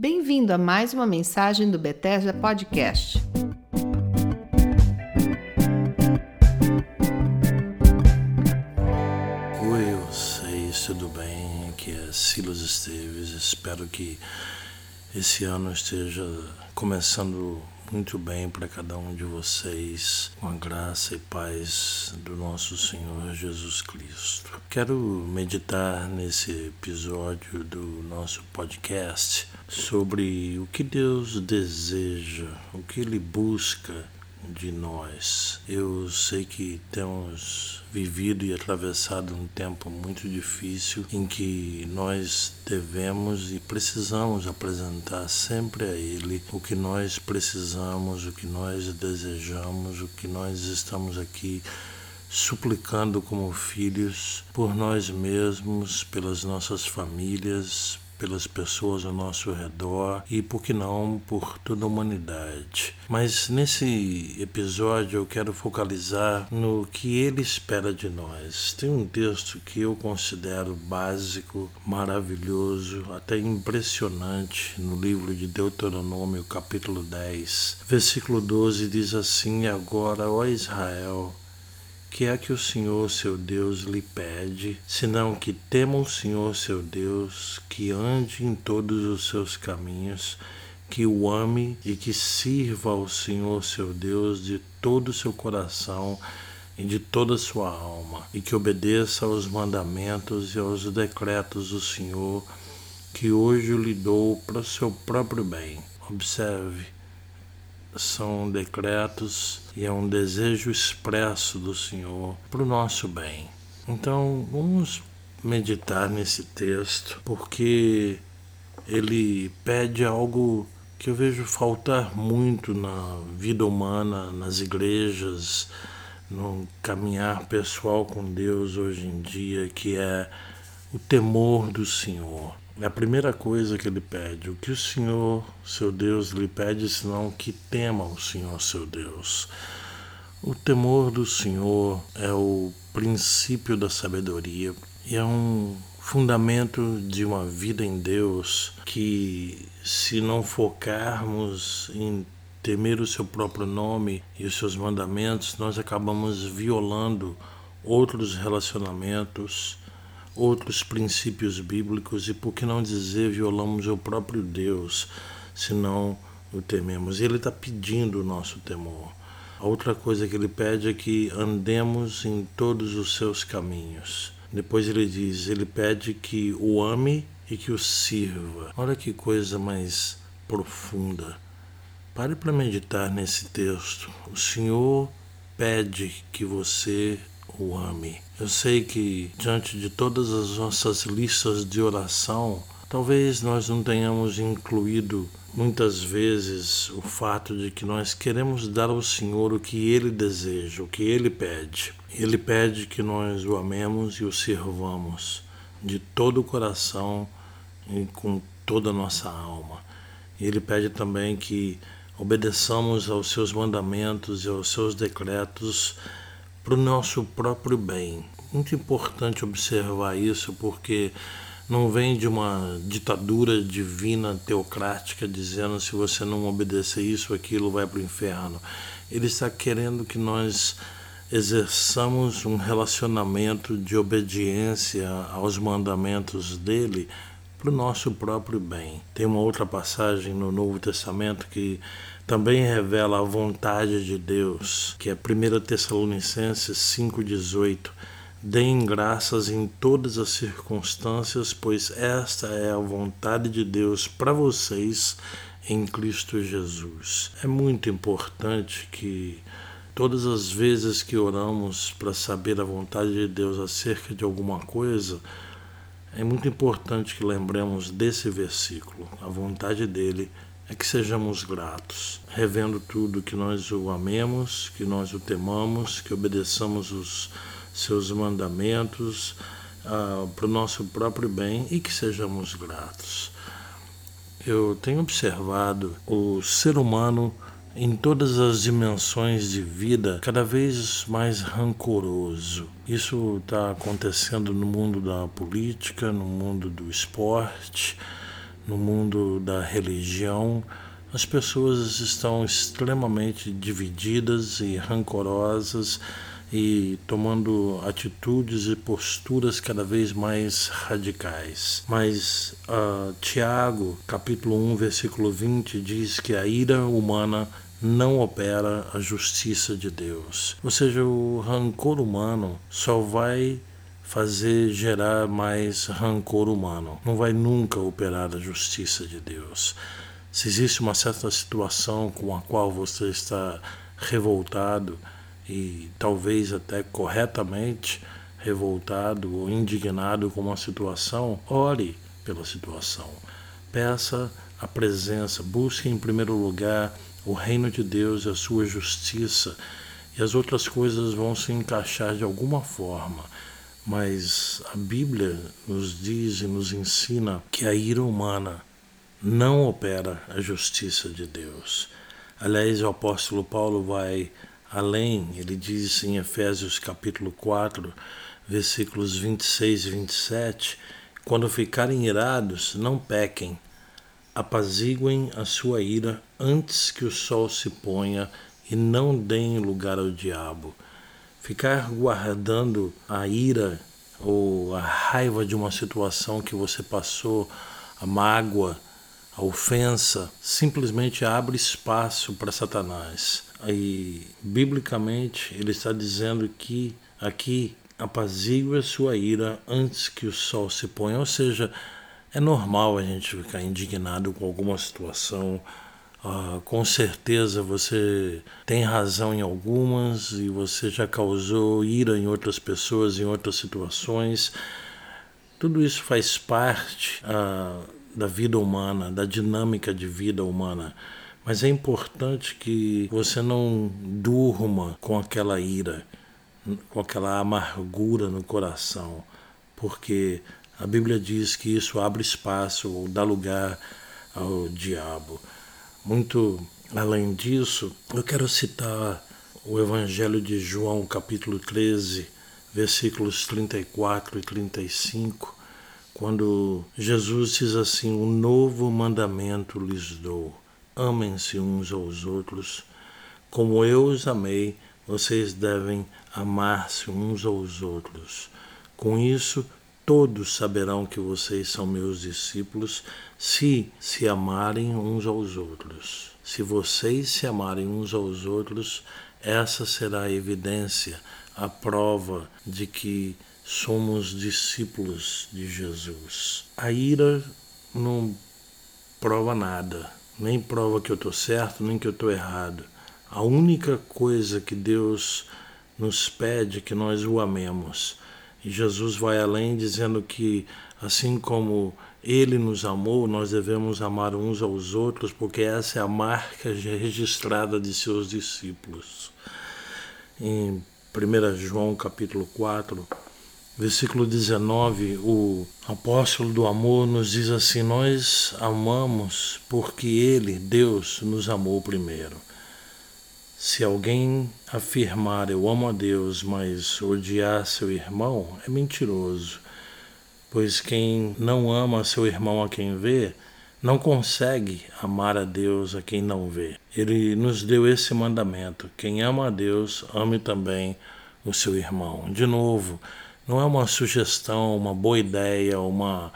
Bem-vindo a mais uma mensagem do Bethesda Podcast. Oi, vocês, tudo bem? Aqui é Silas Esteves. Espero que esse ano esteja começando muito bem para cada um de vocês, com a graça e paz do nosso Senhor Jesus Cristo. Quero meditar nesse episódio do nosso podcast sobre o que Deus deseja, o que Ele busca de nós. Eu sei que temos vivido e atravessado um tempo muito difícil em que nós devemos e precisamos apresentar sempre a Ele o que nós precisamos, o que nós desejamos, o que nós estamos aqui suplicando como filhos por nós mesmos, pelas nossas famílias, pelas pessoas ao nosso redor e, por que não, por toda a humanidade. Mas nesse episódio eu quero focalizar no que ele espera de nós. Tem um texto que eu considero básico, maravilhoso, até impressionante no livro de Deuteronômio, capítulo 10, versículo 12 diz assim: Agora, ó Israel, que é que o Senhor seu Deus lhe pede, senão que tema o Senhor seu Deus, que ande em todos os seus caminhos, que o ame e que sirva ao Senhor seu Deus de todo o seu coração e de toda a sua alma, e que obedeça aos mandamentos e aos decretos do Senhor, que hoje lhe dou para o seu próprio bem. Observe são decretos e é um desejo expresso do Senhor para o nosso bem. Então, vamos meditar nesse texto, porque ele pede algo que eu vejo faltar muito na vida humana, nas igrejas, no caminhar pessoal com Deus hoje em dia, que é o temor do Senhor. É a primeira coisa que ele pede. O que o Senhor, seu Deus, lhe pede, senão que tema o Senhor, seu Deus. O temor do Senhor é o princípio da sabedoria e é um fundamento de uma vida em Deus que, se não focarmos em temer o seu próprio nome e os seus mandamentos, nós acabamos violando outros relacionamentos outros princípios bíblicos e, por que não dizer, violamos o próprio Deus, se não o tememos. Ele está pedindo o nosso temor. A outra coisa que Ele pede é que andemos em todos os seus caminhos. Depois Ele diz, Ele pede que o ame e que o sirva. Olha que coisa mais profunda. Pare para meditar nesse texto. O Senhor pede que você o ame. Eu sei que diante de todas as nossas listas de oração, talvez nós não tenhamos incluído muitas vezes o fato de que nós queremos dar ao Senhor o que Ele deseja, o que Ele pede. Ele pede que nós o amemos e o sirvamos de todo o coração e com toda a nossa alma. Ele pede também que obedeçamos aos seus mandamentos e aos seus decretos para o nosso próprio bem. Muito importante observar isso, porque não vem de uma ditadura divina teocrática dizendo se você não obedecer isso, aquilo vai para o inferno. Ele está querendo que nós exerçamos um relacionamento de obediência aos mandamentos dele para o nosso próprio bem. Tem uma outra passagem no Novo Testamento que também revela a vontade de Deus, que é 1 Tessalonicenses 5,18. Deem graças em todas as circunstâncias, pois esta é a vontade de Deus para vocês em Cristo Jesus. É muito importante que todas as vezes que oramos para saber a vontade de Deus acerca de alguma coisa, é muito importante que lembremos desse versículo. A vontade dele é que sejamos gratos, revendo tudo, que nós o amemos, que nós o temamos, que obedeçamos os seus mandamentos ah, para o nosso próprio bem e que sejamos gratos. Eu tenho observado o ser humano em todas as dimensões de vida, cada vez mais rancoroso. Isso está acontecendo no mundo da política, no mundo do esporte, no mundo da religião, as pessoas estão extremamente divididas e rancorosas e tomando atitudes e posturas cada vez mais radicais. Mas uh, Tiago, capítulo 1, versículo 20, diz que a ira humana não opera a justiça de Deus. Ou seja, o rancor humano só vai fazer gerar mais rancor humano. Não vai nunca operar a justiça de Deus. Se existe uma certa situação com a qual você está revoltado e talvez até corretamente revoltado ou indignado com uma situação, ore pela situação. Peça a presença, busque em primeiro lugar o reino de Deus, a sua justiça, e as outras coisas vão se encaixar de alguma forma. Mas a Bíblia nos diz e nos ensina que a ira humana não opera a justiça de Deus. Aliás, o apóstolo Paulo vai além, ele diz em Efésios capítulo 4, versículos 26 e 27, quando ficarem irados, não pequem, apaziguem a sua ira antes que o sol se ponha e não deem lugar ao diabo. Ficar guardando a ira ou a raiva de uma situação que você passou, a mágoa, a ofensa simplesmente abre espaço para Satanás. E biblicamente ele está dizendo que aqui apazigue a sua ira antes que o sol se ponha, ou seja, é normal a gente ficar indignado com alguma situação. Uh, com certeza você tem razão em algumas e você já causou ira em outras pessoas, em outras situações. Tudo isso faz parte uh, da vida humana, da dinâmica de vida humana. Mas é importante que você não durma com aquela ira, com aquela amargura no coração, porque a Bíblia diz que isso abre espaço ou dá lugar ao diabo. Muito além disso, eu quero citar o Evangelho de João, capítulo 13, versículos 34 e 35, quando Jesus diz assim: Um novo mandamento lhes dou: amem-se uns aos outros. Como eu os amei, vocês devem amar-se uns aos outros. Com isso, todos saberão que vocês são meus discípulos se se amarem uns aos outros. Se vocês se amarem uns aos outros, essa será a evidência, a prova de que somos discípulos de Jesus. A ira não prova nada, nem prova que eu estou certo, nem que eu estou errado. A única coisa que Deus nos pede é que nós o amemos. E Jesus vai além dizendo que, assim como Ele nos amou, nós devemos amar uns aos outros, porque essa é a marca registrada de seus discípulos. Em 1 João capítulo 4, Versículo 19, o apóstolo do amor nos diz assim: Nós amamos porque Ele, Deus, nos amou primeiro. Se alguém afirmar eu amo a Deus, mas odiar seu irmão, é mentiroso, pois quem não ama seu irmão a quem vê, não consegue amar a Deus a quem não vê. Ele nos deu esse mandamento: quem ama a Deus, ame também o seu irmão. De novo, não é uma sugestão, uma boa ideia, uma,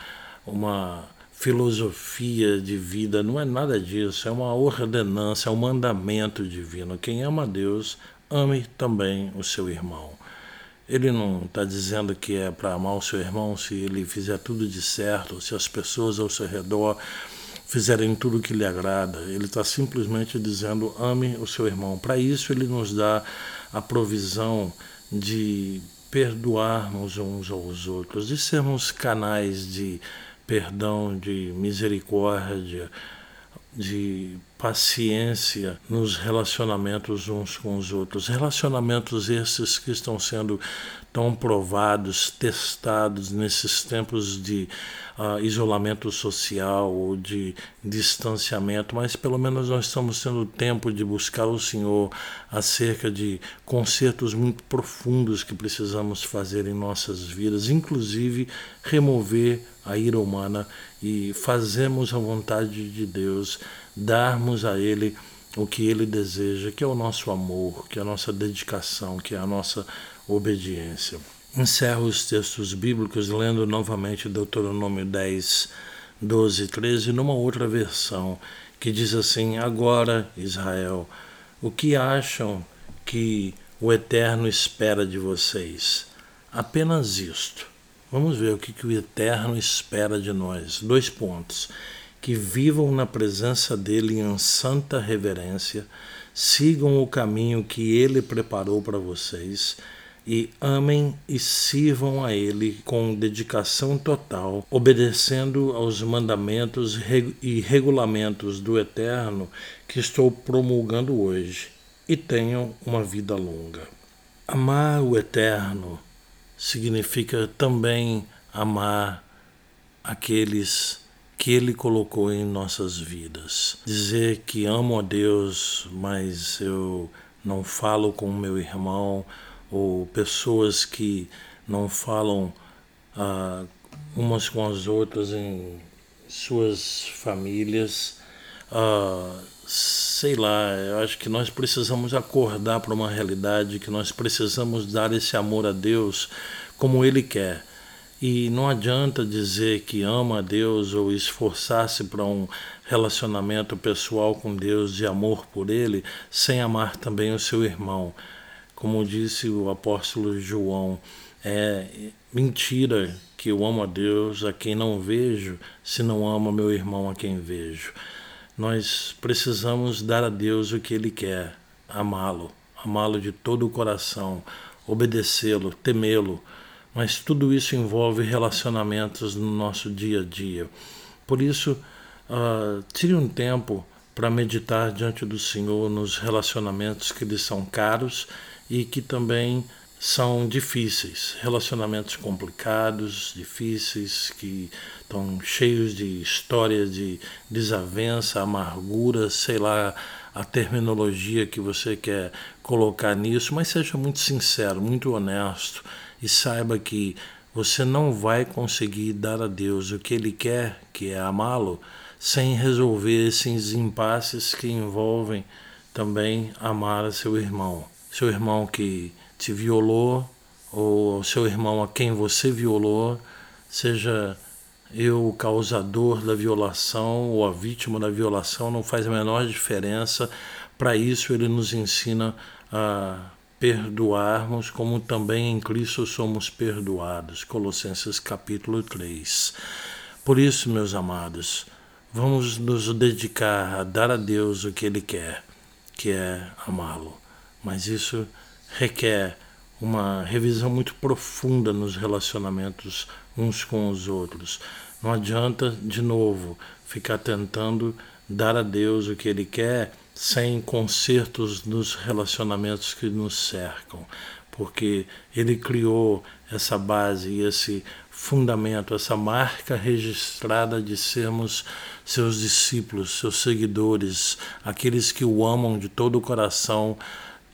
uma filosofia de vida, não é nada disso, é uma ordenança, é um mandamento divino. Quem ama Deus, ame também o seu irmão. Ele não está dizendo que é para amar o seu irmão se ele fizer tudo de certo, se as pessoas ao seu redor fizerem tudo que lhe agrada. Ele está simplesmente dizendo ame o seu irmão. Para isso, ele nos dá a provisão de perdoarmos uns aos outros, de sermos canais de perdão, de misericórdia, de paciência nos relacionamentos uns com os outros. Relacionamentos esses que estão sendo tão provados, testados nesses tempos de uh, isolamento social ou de distanciamento, mas pelo menos nós estamos tendo tempo de buscar o Senhor acerca de concertos muito profundos que precisamos fazer em nossas vidas, inclusive remover a ira humana e fazermos a vontade de Deus, darmos a Ele o que Ele deseja, que é o nosso amor, que é a nossa dedicação, que é a nossa obediência. Encerro os textos bíblicos lendo novamente Deuteronômio 10, 12 e 13, numa outra versão, que diz assim: Agora, Israel, o que acham que o Eterno espera de vocês? Apenas isto. Vamos ver o que, que o Eterno espera de nós. Dois pontos. Que vivam na presença dele em santa reverência, sigam o caminho que ele preparou para vocês e amem e sirvam a Ele com dedicação total, obedecendo aos mandamentos e regulamentos do Eterno que estou promulgando hoje, e tenham uma vida longa. Amar o Eterno significa também amar aqueles que Ele colocou em nossas vidas. Dizer que amo a Deus, mas eu não falo com meu irmão ou pessoas que não falam ah, umas com as outras em suas famílias. Ah, sei lá, eu acho que nós precisamos acordar para uma realidade que nós precisamos dar esse amor a Deus como Ele quer. E não adianta dizer que ama a Deus ou esforçar-se para um relacionamento pessoal com Deus de amor por Ele sem amar também o seu irmão. Como disse o apóstolo João, é mentira que eu amo a Deus a quem não vejo, se não amo meu irmão a quem vejo. Nós precisamos dar a Deus o que Ele quer, amá-lo, amá-lo de todo o coração, obedecê-lo, temê-lo. Mas tudo isso envolve relacionamentos no nosso dia a dia. Por isso, uh, tire um tempo para meditar diante do Senhor nos relacionamentos que lhe são caros e que também são difíceis, relacionamentos complicados, difíceis, que estão cheios de história de desavença, amargura, sei lá a terminologia que você quer colocar nisso, mas seja muito sincero, muito honesto e saiba que você não vai conseguir dar a Deus o que Ele quer, que é amá-lo, sem resolver esses impasses que envolvem também amar a seu irmão seu irmão que te violou ou seu irmão a quem você violou, seja eu o causador da violação ou a vítima da violação, não faz a menor diferença. Para isso, ele nos ensina a perdoarmos, como também em Cristo somos perdoados. Colossenses capítulo 3. Por isso, meus amados, vamos nos dedicar a dar a Deus o que Ele quer, que é amá-lo mas isso requer uma revisão muito profunda nos relacionamentos uns com os outros. Não adianta, de novo, ficar tentando dar a Deus o que Ele quer sem consertos nos relacionamentos que nos cercam, porque Ele criou essa base e esse fundamento, essa marca registrada de sermos seus discípulos, seus seguidores, aqueles que o amam de todo o coração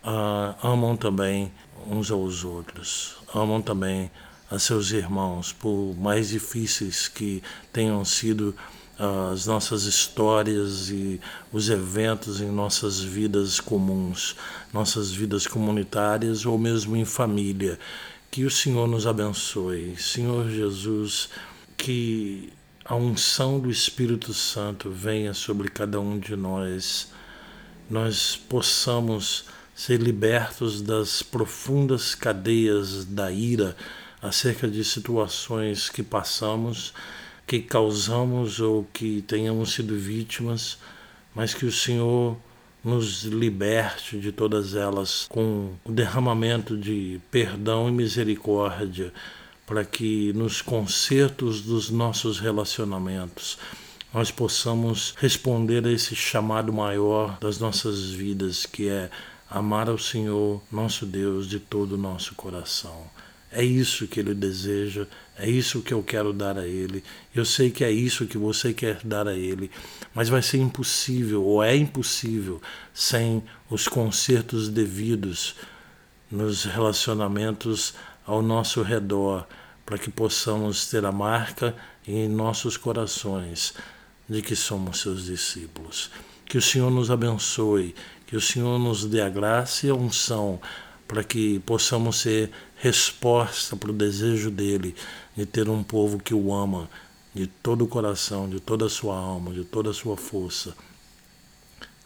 uh, amam também uns aos outros, amam também a seus irmãos, por mais difíceis que tenham sido uh, as nossas histórias e os eventos em nossas vidas comuns, nossas vidas comunitárias ou mesmo em família. Que o Senhor nos abençoe. Senhor Jesus, que a unção do Espírito Santo venha sobre cada um de nós, nós possamos ser libertos das profundas cadeias da ira acerca de situações que passamos, que causamos ou que tenhamos sido vítimas, mas que o Senhor nos liberte de todas elas com o derramamento de perdão e misericórdia, para que nos concertos dos nossos relacionamentos nós possamos responder a esse chamado maior das nossas vidas, que é amar ao Senhor, nosso Deus, de todo o nosso coração. É isso que Ele deseja, é isso que eu quero dar a Ele. Eu sei que é isso que você quer dar a Ele, mas vai ser impossível, ou é impossível, sem os consertos devidos nos relacionamentos ao nosso redor, para que possamos ter a marca em nossos corações de que somos seus discípulos. Que o Senhor nos abençoe, que o Senhor nos dê a graça e a unção para que possamos ser resposta para o desejo dele de ter um povo que o ama de todo o coração, de toda a sua alma, de toda a sua força.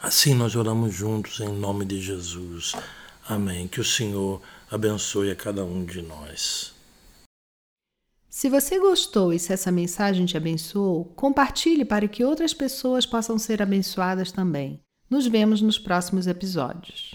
Assim nós oramos juntos em nome de Jesus. Amém. Que o Senhor abençoe a cada um de nós. Se você gostou e se essa mensagem te abençoou, compartilhe para que outras pessoas possam ser abençoadas também. Nos vemos nos próximos episódios.